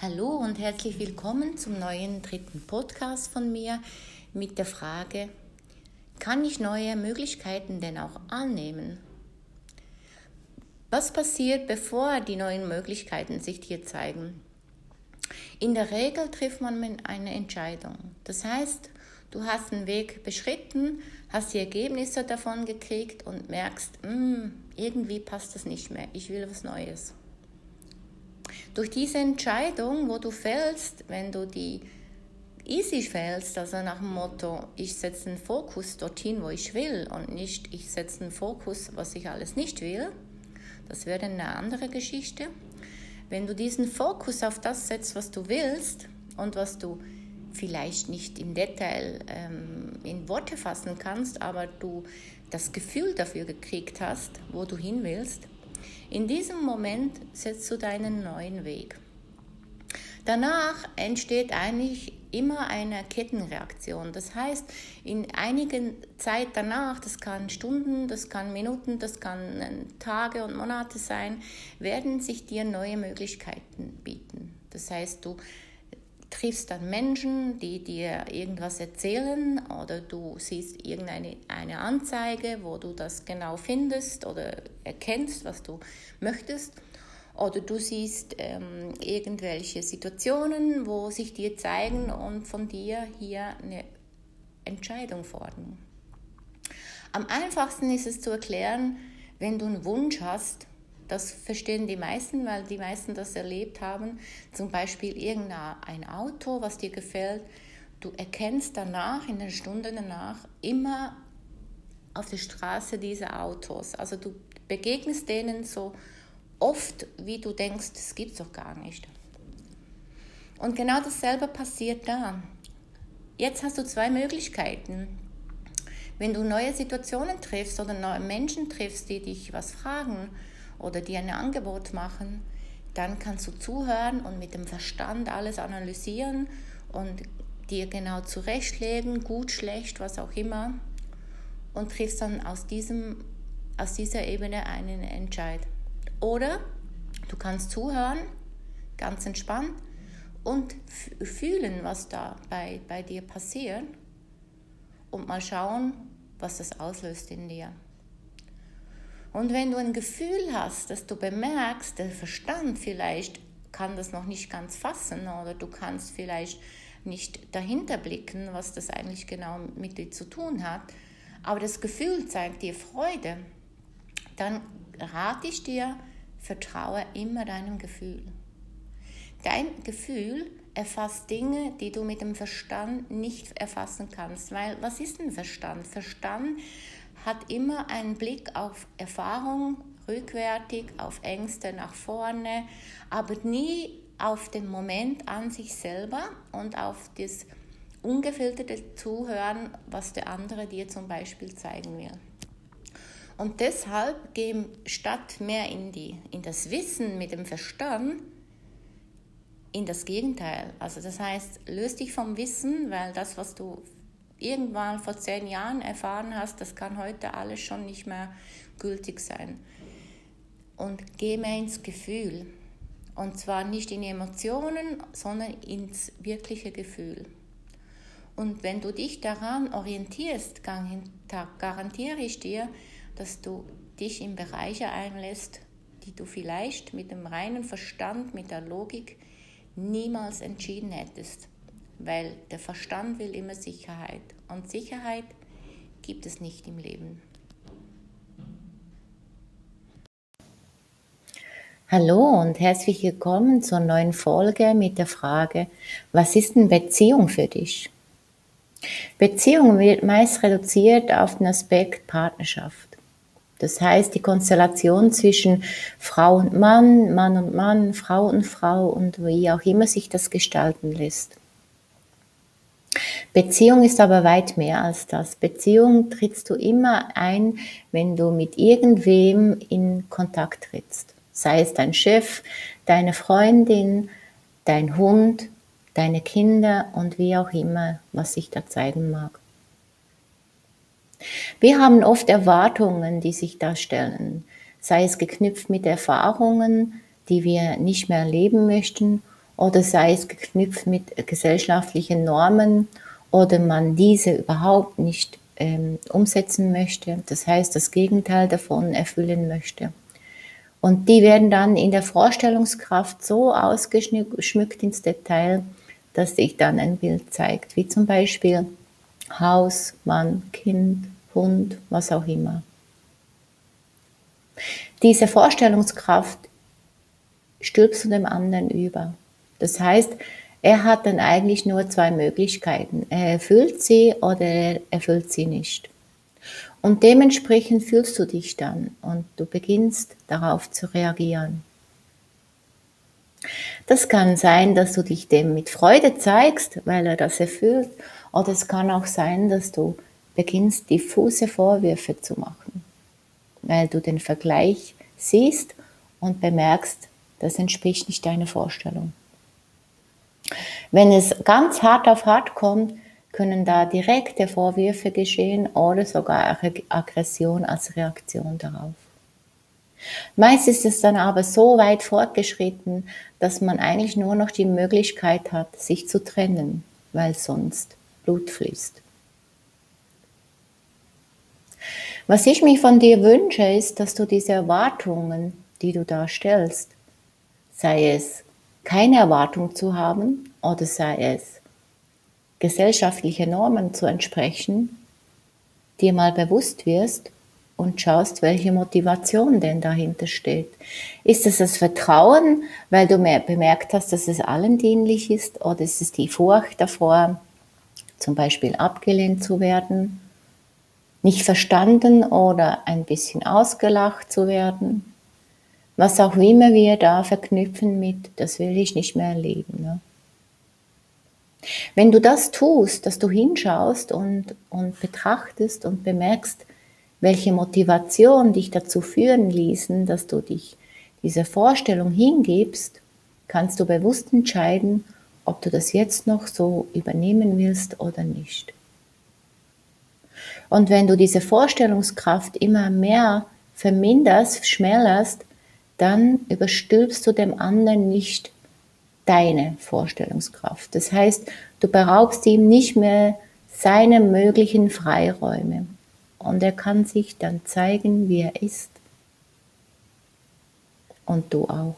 Hallo und herzlich willkommen zum neuen dritten Podcast von mir mit der Frage, kann ich neue Möglichkeiten denn auch annehmen? Was passiert, bevor die neuen Möglichkeiten sich dir zeigen? In der Regel trifft man eine Entscheidung. Das heißt, du hast einen Weg beschritten, hast die Ergebnisse davon gekriegt und merkst, mm, irgendwie passt das nicht mehr, ich will was Neues. Durch diese Entscheidung, wo du fällst, wenn du die easy fällst, also nach dem Motto, ich setze den Fokus dorthin, wo ich will und nicht, ich setze den Fokus, was ich alles nicht will, das wäre eine andere Geschichte. Wenn du diesen Fokus auf das setzt, was du willst und was du vielleicht nicht im Detail ähm, in Worte fassen kannst, aber du das Gefühl dafür gekriegt hast, wo du hin willst, in diesem Moment setzt du deinen neuen Weg. Danach entsteht eigentlich immer eine Kettenreaktion. Das heißt, in einigen Zeit danach, das kann Stunden, das kann Minuten, das kann Tage und Monate sein, werden sich dir neue Möglichkeiten bieten. Das heißt, du triffst dann Menschen, die dir irgendwas erzählen oder du siehst irgendeine eine Anzeige, wo du das genau findest oder erkennst, was du möchtest. Oder du siehst ähm, irgendwelche Situationen, wo sich dir zeigen und von dir hier eine Entscheidung fordern. Am einfachsten ist es zu erklären, wenn du einen Wunsch hast, das verstehen die meisten, weil die meisten das erlebt haben. Zum Beispiel irgendein Auto, was dir gefällt. Du erkennst danach, in den Stunden danach, immer auf der Straße diese Autos. Also du begegnest denen so oft, wie du denkst, das gibt es doch gar nicht. Und genau dasselbe passiert da. Jetzt hast du zwei Möglichkeiten. Wenn du neue Situationen triffst oder neue Menschen triffst, die dich was fragen, oder dir ein Angebot machen, dann kannst du zuhören und mit dem Verstand alles analysieren und dir genau zurechtlegen, gut, schlecht, was auch immer, und triffst dann aus, diesem, aus dieser Ebene einen Entscheid. Oder du kannst zuhören, ganz entspannt, und fühlen, was da bei, bei dir passiert und mal schauen, was das auslöst in dir. Und wenn du ein Gefühl hast, dass du bemerkst, der Verstand vielleicht kann das noch nicht ganz fassen oder du kannst vielleicht nicht dahinter blicken, was das eigentlich genau mit dir zu tun hat, aber das Gefühl zeigt dir Freude, dann rate ich dir, vertraue immer deinem Gefühl. Dein Gefühl erfasst Dinge, die du mit dem Verstand nicht erfassen kannst, weil was ist ein Verstand? Verstand hat immer einen Blick auf Erfahrung rückwärtig, auf Ängste nach vorne, aber nie auf den Moment an sich selber und auf das ungefilterte Zuhören, was der andere dir zum Beispiel zeigen will. Und deshalb gehen statt mehr in, die, in das Wissen mit dem Verstand, in das Gegenteil. Also das heißt, löst dich vom Wissen, weil das, was du irgendwann vor zehn Jahren erfahren hast, das kann heute alles schon nicht mehr gültig sein. Und geh mehr ins Gefühl. Und zwar nicht in Emotionen, sondern ins wirkliche Gefühl. Und wenn du dich daran orientierst, garantiere ich dir, dass du dich in Bereiche einlässt, die du vielleicht mit dem reinen Verstand, mit der Logik niemals entschieden hättest weil der Verstand will immer Sicherheit und Sicherheit gibt es nicht im Leben. Hallo und herzlich willkommen zur neuen Folge mit der Frage, was ist eine Beziehung für dich? Beziehung wird meist reduziert auf den Aspekt Partnerschaft. Das heißt, die Konstellation zwischen Frau und Mann, Mann und Mann, Frau und Frau und wie auch immer sich das gestalten lässt. Beziehung ist aber weit mehr als das. Beziehung trittst du immer ein, wenn du mit irgendwem in Kontakt trittst. Sei es dein Chef, deine Freundin, dein Hund, deine Kinder und wie auch immer, was sich da zeigen mag. Wir haben oft Erwartungen, die sich da stellen, sei es geknüpft mit Erfahrungen, die wir nicht mehr erleben möchten oder sei es geknüpft mit gesellschaftlichen Normen oder man diese überhaupt nicht ähm, umsetzen möchte, das heißt das Gegenteil davon erfüllen möchte. Und die werden dann in der Vorstellungskraft so ausgeschmückt ins Detail, dass sich dann ein Bild zeigt, wie zum Beispiel Haus, Mann, Kind, Hund, was auch immer. Diese Vorstellungskraft stülpst du dem anderen über. Das heißt, er hat dann eigentlich nur zwei Möglichkeiten. Er erfüllt sie oder er erfüllt sie nicht. Und dementsprechend fühlst du dich dann und du beginnst darauf zu reagieren. Das kann sein, dass du dich dem mit Freude zeigst, weil er das erfüllt, oder es kann auch sein, dass du beginnst, diffuse Vorwürfe zu machen, weil du den Vergleich siehst und bemerkst, das entspricht nicht deiner Vorstellung. Wenn es ganz hart auf hart kommt, können da direkte Vorwürfe geschehen oder sogar Aggression als Reaktion darauf. Meist ist es dann aber so weit fortgeschritten, dass man eigentlich nur noch die Möglichkeit hat, sich zu trennen, weil sonst Blut fließt. Was ich mir von dir wünsche, ist, dass du diese Erwartungen, die du da stellst, sei es keine Erwartung zu haben oder sei es gesellschaftliche Normen zu entsprechen, dir mal bewusst wirst und schaust, welche Motivation denn dahinter steht. Ist es das Vertrauen, weil du mehr bemerkt hast, dass es allen dienlich ist, oder ist es die Furcht davor, zum Beispiel abgelehnt zu werden, nicht verstanden oder ein bisschen ausgelacht zu werden? Was auch immer wir da verknüpfen mit, das will ich nicht mehr erleben. Ne? Wenn du das tust, dass du hinschaust und, und betrachtest und bemerkst, welche Motivation dich dazu führen ließen, dass du dich dieser Vorstellung hingibst, kannst du bewusst entscheiden, ob du das jetzt noch so übernehmen willst oder nicht. Und wenn du diese Vorstellungskraft immer mehr verminderst, schmälerst, dann überstülpst du dem anderen nicht deine Vorstellungskraft. Das heißt, du beraubst ihm nicht mehr seine möglichen Freiräume. Und er kann sich dann zeigen, wie er ist. Und du auch.